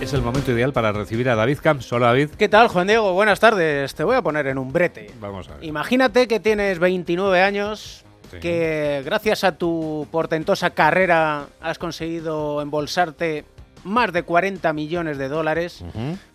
es el momento ideal para recibir a David Camps. Hola David. ¿Qué tal, Juan Diego? Buenas tardes. Te voy a poner en un brete. Vamos a ver. Imagínate que tienes 29 años, Sí. que gracias a tu portentosa carrera has conseguido embolsarte más de 40 millones de dólares,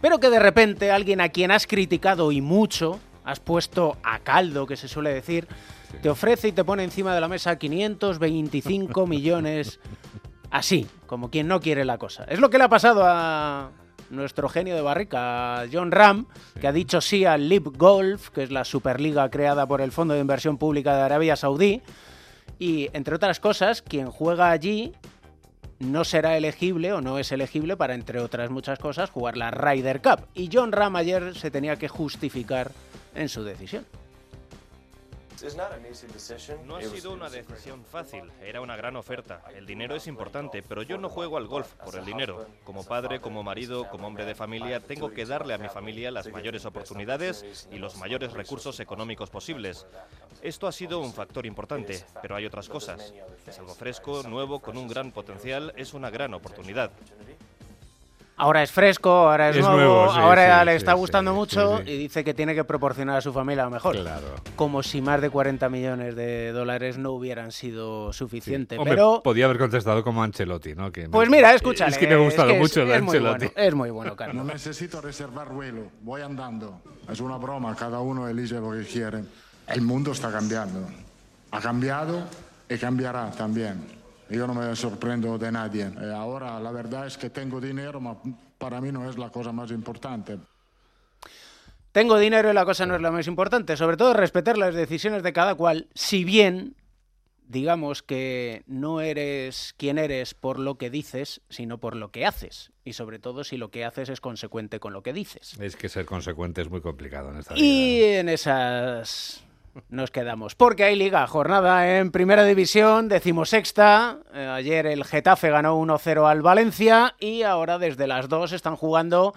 pero que de repente alguien a quien has criticado y mucho, has puesto a caldo, que se suele decir, te ofrece y te pone encima de la mesa 525 millones así, como quien no quiere la cosa. Es lo que le ha pasado a nuestro genio de barrica, John Ram, que ha dicho sí al Lib Golf, que es la superliga creada por el Fondo de Inversión Pública de Arabia Saudí. Y, entre otras cosas, quien juega allí no será elegible o no es elegible para, entre otras muchas cosas, jugar la Ryder Cup. Y John Ram ayer se tenía que justificar en su decisión. No ha sido una decisión fácil, era una gran oferta. El dinero es importante, pero yo no juego al golf por el dinero. Como padre, como marido, como hombre de familia, tengo que darle a mi familia las mayores oportunidades y los mayores recursos económicos posibles. Esto ha sido un factor importante, pero hay otras cosas. Es algo fresco, nuevo, con un gran potencial, es una gran oportunidad. Ahora es fresco, ahora es, Es nuevo, nuevo, sí, ahora sí, le sí, está sí, gustando sí, mucho sí. y dice que tiene que proporcionar a su familia lo mejor. Claro. Como si más de 40 millones de dólares no hubieran sido suficientes. Hombre, Pero, podía haber contestado como Ancelotti, ¿no? Que me- pues mira, escúchale. Es que me ha gustado es que es- mucho el es muy Ancelotti. bueno, es muy bueno, No Carlos. necesito reservar vuelo, voy andando. Es una broma, cada uno elige lo que quiere. El mundo está cambiando. Ha cambiado y cambiará también. Yo no me sorprendo de nadie. Eh, ahora la verdad es que tengo dinero, pero para mí no es la cosa más importante. Tengo dinero y la cosa no es lo más importante. Sobre todo respetar las decisiones de cada cual, si bien digamos que no eres quien eres por lo que dices, sino por lo que haces. Y sobre todo si lo que haces es consecuente con lo que dices. Es que ser consecuente es muy complicado en esta Y vida. en esas nos quedamos. Porque hay liga, jornada en primera división, decimosexta. Eh, ayer el Getafe ganó 1-0 al Valencia y ahora desde las 2 están jugando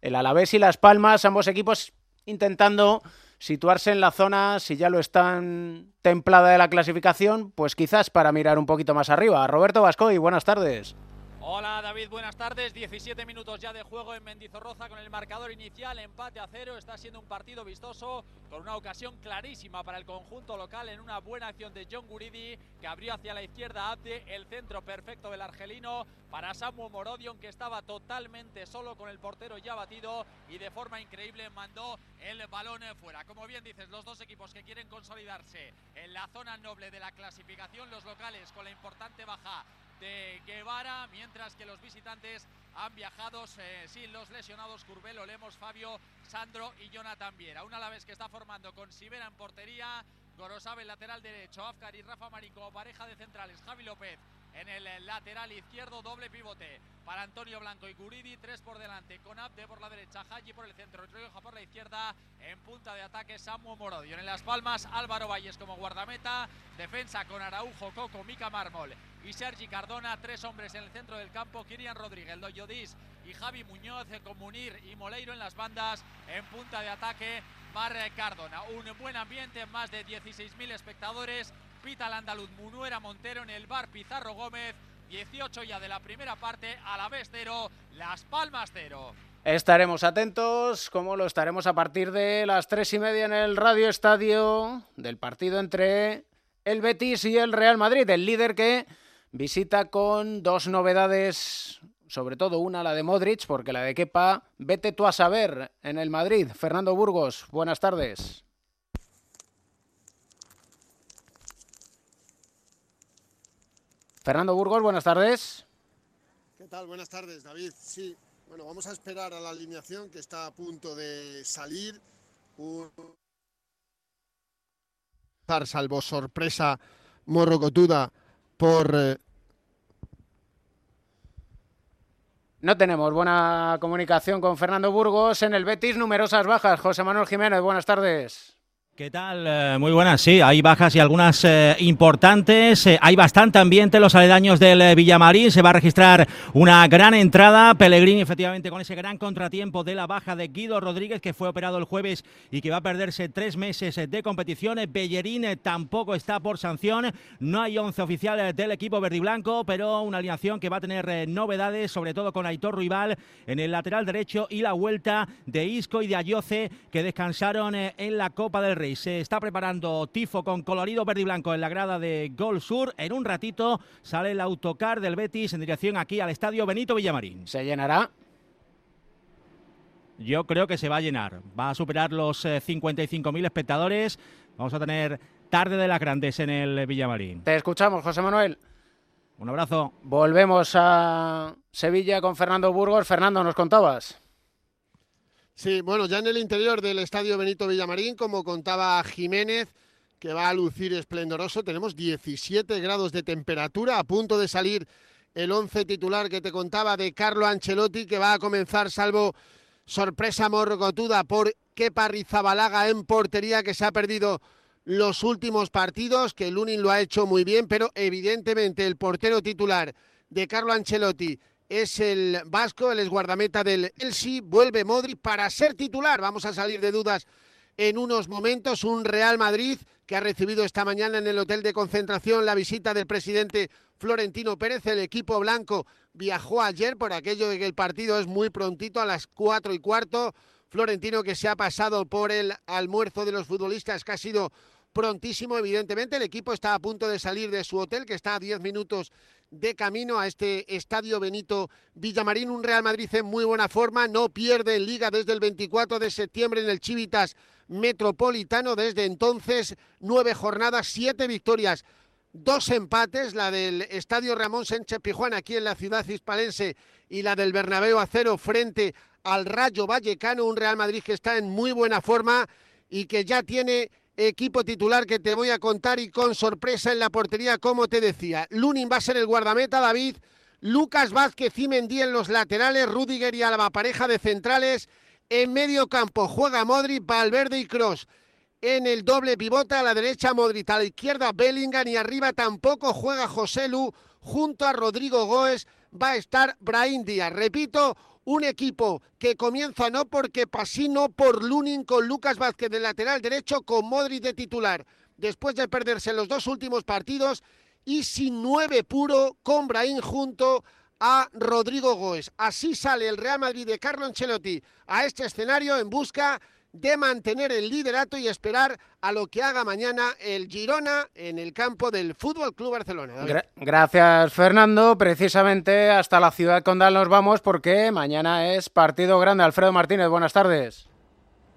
el Alavés y Las Palmas, ambos equipos intentando situarse en la zona, si ya lo están templada de la clasificación, pues quizás para mirar un poquito más arriba. Roberto Vascoy, buenas tardes. Hola David, buenas tardes. 17 minutos ya de juego en Mendizorroza con el marcador inicial, empate a cero. Está siendo un partido vistoso con una ocasión clarísima para el conjunto local en una buena acción de John Guridi que abrió hacia la izquierda Abde, el centro perfecto del argelino para Samu Morodion que estaba totalmente solo con el portero ya batido y de forma increíble mandó el balón fuera. Como bien dices, los dos equipos que quieren consolidarse en la zona noble de la clasificación, los locales con la importante baja de Guevara, mientras que los visitantes han viajado eh, sin los lesionados Curbelo, Lemos, Fabio, Sandro y Jonathan Viera. Un Alavés que está formando con Sibera en portería, Gorosabe lateral derecho, Afkar y Rafa Marín como pareja de centrales, Javi López en el eh, lateral izquierdo, doble pivote para Antonio Blanco y Guridi, tres por delante, con Abde por la derecha, Haji por el centro, Rioja por la izquierda, en punta de ataque Samu Morodion. En Las Palmas, Álvaro Valles como guardameta, defensa con Araujo, Coco, Mica Mármol y Sergi Cardona, tres hombres en el centro del campo, Kirian Rodríguez, Doyodis y Javi Muñoz eh, con Munir y Moleiro en las bandas, en punta de ataque, Mar Cardona. Un buen ambiente, más de 16.000 espectadores, pita al andaluz Munuera Montero en el bar Pizarro Gómez, 18 ya de la primera parte, a la vez cero, Las Palmas cero. Estaremos atentos, como lo estaremos a partir de las tres y media en el Radio Estadio del partido entre el Betis y el Real Madrid, el líder que visita con dos novedades, sobre todo una, la de Modric, porque la de Kepa, vete tú a saber en el Madrid. Fernando Burgos, buenas tardes. Fernando Burgos, buenas tardes. ¿Qué tal? Buenas tardes, David. Sí, bueno, vamos a esperar a la alineación que está a punto de salir. Un... Salvo sorpresa morrocotuda por eh, No tenemos buena comunicación con Fernando Burgos en el Betis, numerosas bajas. José Manuel Jiménez, buenas tardes. ¿Qué tal? Eh, muy buenas, sí, hay bajas y algunas eh, importantes. Eh, hay bastante ambiente en los aledaños del Villamarín. Se va a registrar una gran entrada. Pellegrini, efectivamente, con ese gran contratiempo de la baja de Guido Rodríguez, que fue operado el jueves y que va a perderse tres meses de competiciones. Bellerín tampoco está por sanción. No hay once oficiales del equipo verde y blanco, pero una alineación que va a tener novedades, sobre todo con Aitor Rival en el lateral derecho y la vuelta de Isco y de Ayoce, que descansaron en la Copa del Rey. Se está preparando Tifo con colorido verde y blanco en la grada de Gol Sur. En un ratito sale el autocar del Betis en dirección aquí al estadio Benito Villamarín. ¿Se llenará? Yo creo que se va a llenar. Va a superar los 55.000 eh, espectadores. Vamos a tener tarde de las grandes en el Villamarín. Te escuchamos, José Manuel. Un abrazo. Volvemos a Sevilla con Fernando Burgos. Fernando, nos contabas. Sí, bueno, ya en el interior del estadio Benito Villamarín, como contaba Jiménez, que va a lucir esplendoroso, tenemos 17 grados de temperatura, a punto de salir el 11 titular que te contaba de Carlo Ancelotti, que va a comenzar, salvo sorpresa morgotuda por Kepa Rizabalaga en portería, que se ha perdido los últimos partidos, que Lunin lo ha hecho muy bien, pero evidentemente el portero titular de Carlo Ancelotti es el vasco, el guardameta del Elsi, vuelve Modri para ser titular. Vamos a salir de dudas en unos momentos. Un Real Madrid que ha recibido esta mañana en el hotel de concentración la visita del presidente Florentino Pérez. El equipo blanco viajó ayer por aquello de que el partido es muy prontito a las cuatro y cuarto. Florentino que se ha pasado por el almuerzo de los futbolistas que ha sido prontísimo, evidentemente. El equipo está a punto de salir de su hotel, que está a 10 minutos de camino a este estadio Benito Villamarín. Un Real Madrid en muy buena forma, no pierde en liga desde el 24 de septiembre en el Chivitas Metropolitano. Desde entonces, nueve jornadas, siete victorias. Dos empates, la del Estadio Ramón Sánchez Pijuán aquí en la ciudad hispalense y la del Bernabéu Acero frente al Rayo Vallecano, un Real Madrid que está en muy buena forma y que ya tiene equipo titular que te voy a contar y con sorpresa en la portería, como te decía. Lunin va a ser el guardameta, David. Lucas Vázquez y Mendy en los laterales, Rudiger y Alba, pareja de centrales. En medio campo juega Modric, Valverde y Cross. En el doble pivota a la derecha Modric, a la izquierda Bellingham y arriba tampoco juega José Lu. Junto a Rodrigo Goes va a estar Brahim Díaz. Repito, un equipo que comienza no porque Pasí, no por Lunin con Lucas Vázquez de lateral derecho, con Modric de titular, después de perderse los dos últimos partidos, y sin nueve puro, con Brahim junto a Rodrigo Goes. Así sale el Real Madrid de Carlo Ancelotti a este escenario en busca mantener el liderato y esperar a lo que haga mañana el Girona en el campo del Fútbol Club Barcelona. gracias, Fernando. Precisamente hasta la ciudad condal nos vamos porque mañana es partido grande. Alfredo Martínez, buenas tardes.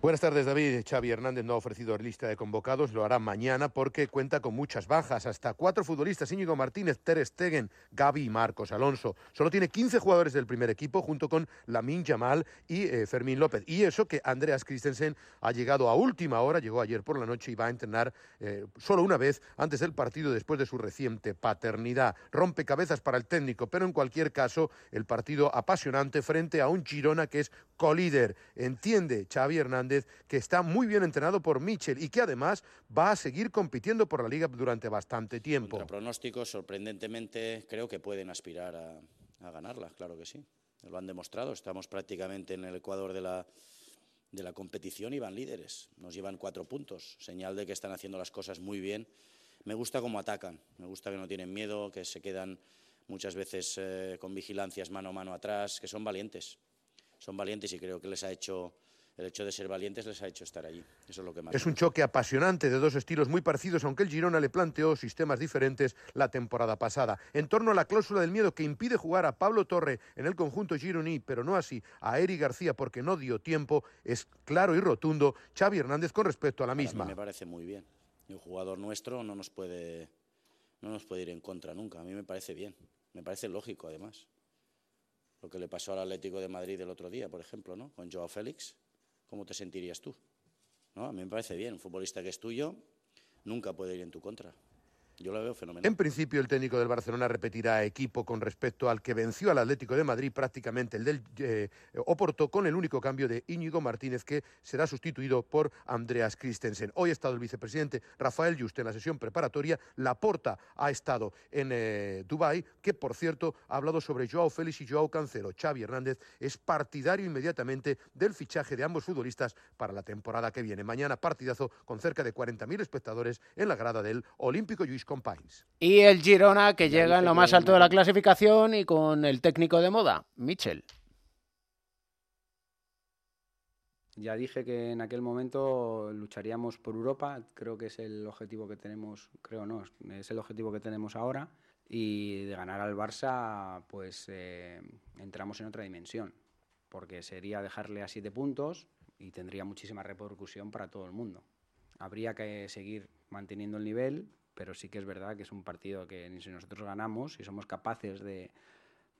Buenas tardes, David. Xavi Hernández no ha ofrecido lista de convocados, lo hará mañana porque cuenta con muchas bajas. Hasta cuatro futbolistas, Íñigo Martínez, Ter Stegen, Gaby y Marcos Alonso. Solo tiene 15 jugadores del primer equipo junto con Lamin Yamal y eh, Fermín López. Y eso que Andreas Christensen ha llegado a última hora, llegó ayer por la noche y va a entrenar eh, solo una vez antes del partido después de su reciente paternidad. Rompe cabezas para el técnico, pero en cualquier caso, el partido apasionante frente a un Girona que es colíder. Entiende Xavi Hernández que está muy bien entrenado por Mitchell y que además va a seguir compitiendo por la liga durante bastante tiempo. Contra pronósticos, sorprendentemente, creo que pueden aspirar a, ganarla, claro que sí. Lo han demostrado, estamos prácticamente en el Ecuador de la, competición y van líderes. Nos llevan cuatro puntos, señal de que están haciendo las cosas muy bien. Me gusta cómo atacan, me gusta que no tienen miedo, que se quedan muchas veces eh, con vigilancias mano a mano atrás, que son valientes. Son valientes y creo que les ha hecho el hecho de ser valientes les ha hecho estar allí. Eso es lo que más. Es un choque apasionante de dos estilos muy parecidos, aunque el Girona le planteó sistemas diferentes la temporada pasada. En torno a la cláusula del miedo que impide jugar a Pablo Torre en el conjunto gironí, pero no así a Eri García porque no dio tiempo, es claro y rotundo Xavi Hernández con respecto a la misma. me parece muy bien. Un jugador nuestro no nos puede no nos puede ir en contra nunca. A mí me parece bien. Me parece lógico, además. Lo que le pasó al Atlético de Madrid el otro día, por ejemplo, ¿no? Con Joao Félix ¿cómo te sentirías tú? ¿No? A mí me parece bien, un futbolista que es tuyo nunca puede ir en tu contra. Yo lo veo fenomenal. En principio, el técnico del Barcelona repetirá equipo con respecto al que venció al Atlético de Madrid, prácticamente el del eh, Oporto, con el único cambio de Íñigo Martínez, que será sustituido por Andreas Christensen. Hoy ha estado el vicepresidente Rafael Just en la sesión preparatoria. Laporta ha estado en eh, Dubái, que por cierto ha hablado sobre Joao Félix y Joao Cancelo. Xavi Hernández es partidario inmediatamente del fichaje de ambos futbolistas para la temporada que viene. Mañana partidazo con cerca de 40.000 espectadores en la grada del Olímpico Lluís y el Girona, que llega en lo más alto de la clasificación y con el técnico de moda, Michel. Ya dije que en aquel momento lucharíamos por Europa, creo que es el objetivo que tenemos, creo no, es el objetivo que tenemos ahora y de ganar al Barça pues eh, entramos en otra dimensión, porque sería dejarle a siete puntos y tendría muchísima repercusión para todo el mundo. Habría que seguir manteniendo el nivel, pero sí que es verdad que es un partido que si nosotros ganamos y somos capaces de,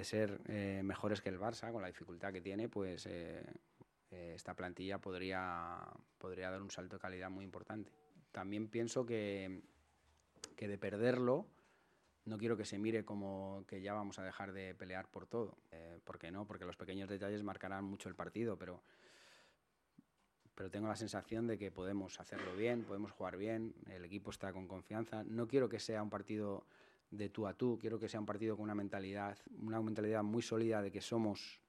ser eh, mejores que el Barça, con la dificultad que tiene, pues eh, eh, esta plantilla podría, podría dar un salto de calidad muy importante. También pienso que, que de perderlo, no quiero que se mire como que ya vamos a dejar de pelear por todo. ¿Por qué no? Porque los pequeños detalles marcarán mucho el partido, pero pero tengo la sensación de que podemos hacerlo bien, podemos jugar bien, el equipo está con confianza. No quiero que sea un partido de tú a tú, quiero que sea un partido con una mentalidad, una mentalidad muy sólida de que somos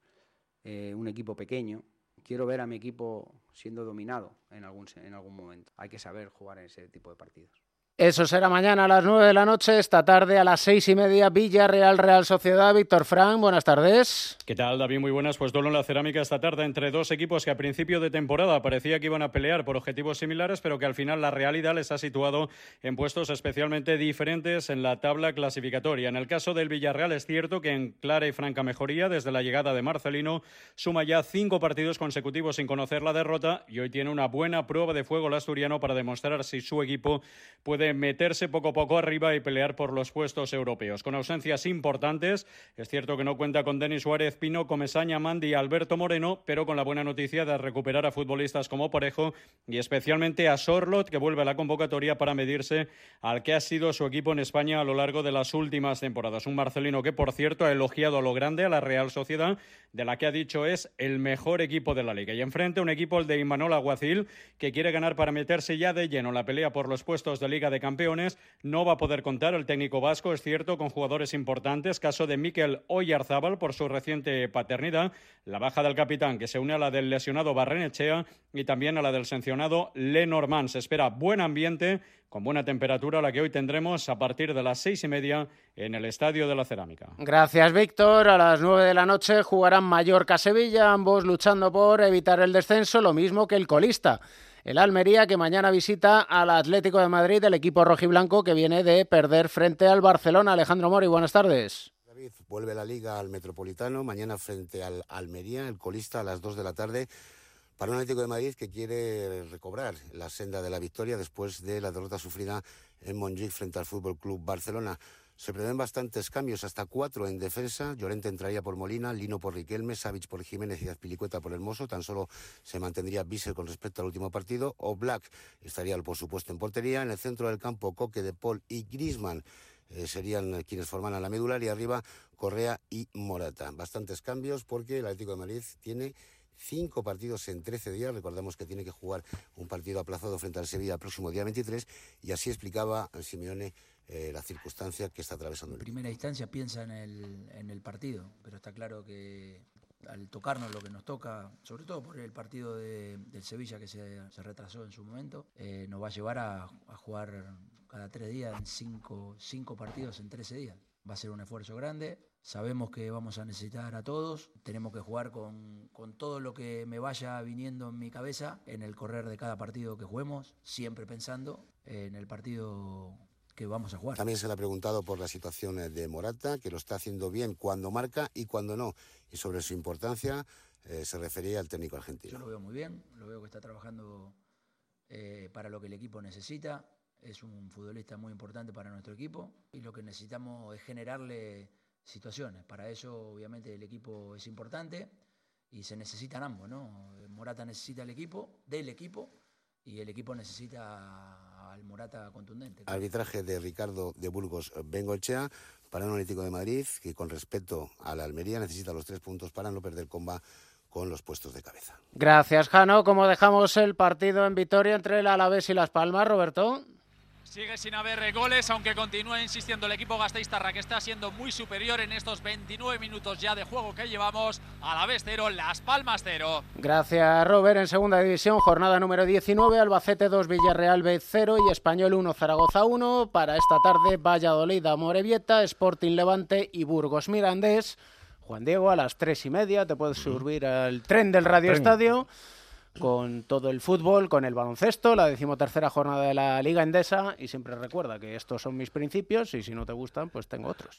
eh, un equipo pequeño. Quiero ver a mi equipo siendo dominado en algún, en algún momento. Hay que saber jugar en ese tipo de partidos. Eso será mañana a las 9 de la noche, esta tarde a las seis y media, Villarreal, Real Sociedad. Víctor Frank, buenas tardes. ¿Qué tal, David? Muy buenas. Pues duelo en la cerámica esta tarde entre dos equipos que a principio de temporada parecía que iban a pelear por objetivos similares, pero que al final la realidad les ha situado en puestos especialmente diferentes en la tabla clasificatoria. En el caso del Villarreal es cierto que en clara y franca mejoría desde la llegada de Marcelino suma ya cinco partidos consecutivos sin conocer la derrota y hoy tiene una buena prueba de fuego el asturiano para demostrar si su equipo puede meterse poco a poco arriba y pelear por los puestos europeos. Con ausencias importantes, es cierto que no cuenta con Denis Suárez, Pino, Comesaña, Mandi y Alberto Moreno, pero con la buena noticia de recuperar a futbolistas como Parejo y especialmente a Sorlot, que vuelve a la convocatoria para medirse al que ha sido su equipo en España a lo largo de las últimas temporadas. Un Marcelino que, por cierto, ha elogiado a lo grande a la Real Sociedad, de la que ha dicho es el mejor equipo de la liga. Y enfrente un equipo, el de Imanol Aguacil, que quiere ganar para meterse ya de lleno en la pelea por los puestos de Liga de Campeones. No va a poder contar el técnico vasco, es cierto, con jugadores importantes. Caso de Miquel Oyarzábal por su reciente paternidad. La baja del capitán, que se une a la del lesionado Barrenechea y también a la del sancionado Lenormand. Se espera buen ambiente con buena temperatura, la que hoy tendremos a partir de las seis y media en el Estadio de la Cerámica. Gracias, Víctor. A las nueve de la noche jugarán Mallorca-Sevilla, ambos luchando por evitar el descenso, lo mismo que el colista el Almería, que mañana visita al Atlético de Madrid, el equipo rojiblanco que viene de perder frente al Barcelona. Alejandro Mori, buenas tardes. David, vuelve la liga al Metropolitano, mañana frente al Almería, el colista a las 2 de la tarde, para un Atlético de Madrid que quiere recobrar la senda de la victoria después de la derrota sufrida en Montjuic frente al Fútbol Club Barcelona. Se prevén bastantes cambios, hasta cuatro en defensa. Llorente entraría por Molina, Lino por Riquelme, Savic por Jiménez y Azpilicueta por Hermoso. Tan solo se mantendría Bissell con respecto al último partido. O Black estaría, por supuesto, en portería. En el centro del campo, Coque de Paul y Grisman eh, serían quienes forman la medular. Y arriba, Correa y Morata. Bastantes cambios porque el Atlético de Madrid tiene cinco partidos en 13 días. Recordemos que tiene que jugar un partido aplazado frente al Sevilla el próximo día 23 y así explicaba Simeone eh, la circunstancia que está atravesando. En primera instancia piensa en el, en el partido, pero está claro que al tocarnos lo que nos toca, sobre todo por el partido de, del Sevilla que se, retrasó en su momento, eh, nos va a llevar a, jugar cada tres días en cinco, cinco partidos en 13 días. Va a ser un esfuerzo grande. Sabemos que vamos a necesitar a todos. Tenemos que jugar con, con, todo lo que me vaya viniendo en mi cabeza en el correr de cada partido que juguemos, siempre pensando en el partido que vamos a jugar. También se le ha preguntado por la situación eh, de Morata, que lo está haciendo bien cuando marca y cuando no. Y sobre su importancia eh, se refería al técnico argentino. Yo lo veo muy bien, lo veo que está trabajando eh, para lo que el equipo necesita. Es un futbolista muy importante para nuestro equipo y lo que necesitamos es generarle situaciones. Para eso, obviamente, el equipo es importante y se necesitan ambos, ¿no? Morata necesita el equipo, del equipo, y el equipo necesita al Morata contundente. Arbitraje de Ricardo de Burgos Bengochea para un Atlético de Madrid que con respecto a la Almería necesita los tres puntos para no perder comba con los puestos de cabeza. Gracias, Jano. ¿Cómo dejamos el partido en Vitoria entre el Alavés y Las Palmas, Roberto? Sigue sin haber goles, aunque continúa insistiendo el equipo gasteiztarra que está siendo muy superior en estos 29 minutos ya de juego que llevamos. A la vez cero, Las Palmas cero. Gracias, Robert. En segunda división, jornada número 19, Albacete 2, Villarreal B 0 y Español 1, Zaragoza 1. Para esta tarde, Valladolid, Morevieta, Sporting Levante y Burgos Mirandés. Juan Diego, a las tres y media te puedes subir al tren del Radio Estadio con todo el fútbol, con el baloncesto, la decimotercera jornada de la Liga Endesa y siempre recuerda que estos son mis principios y si no te gustan, pues tengo otros.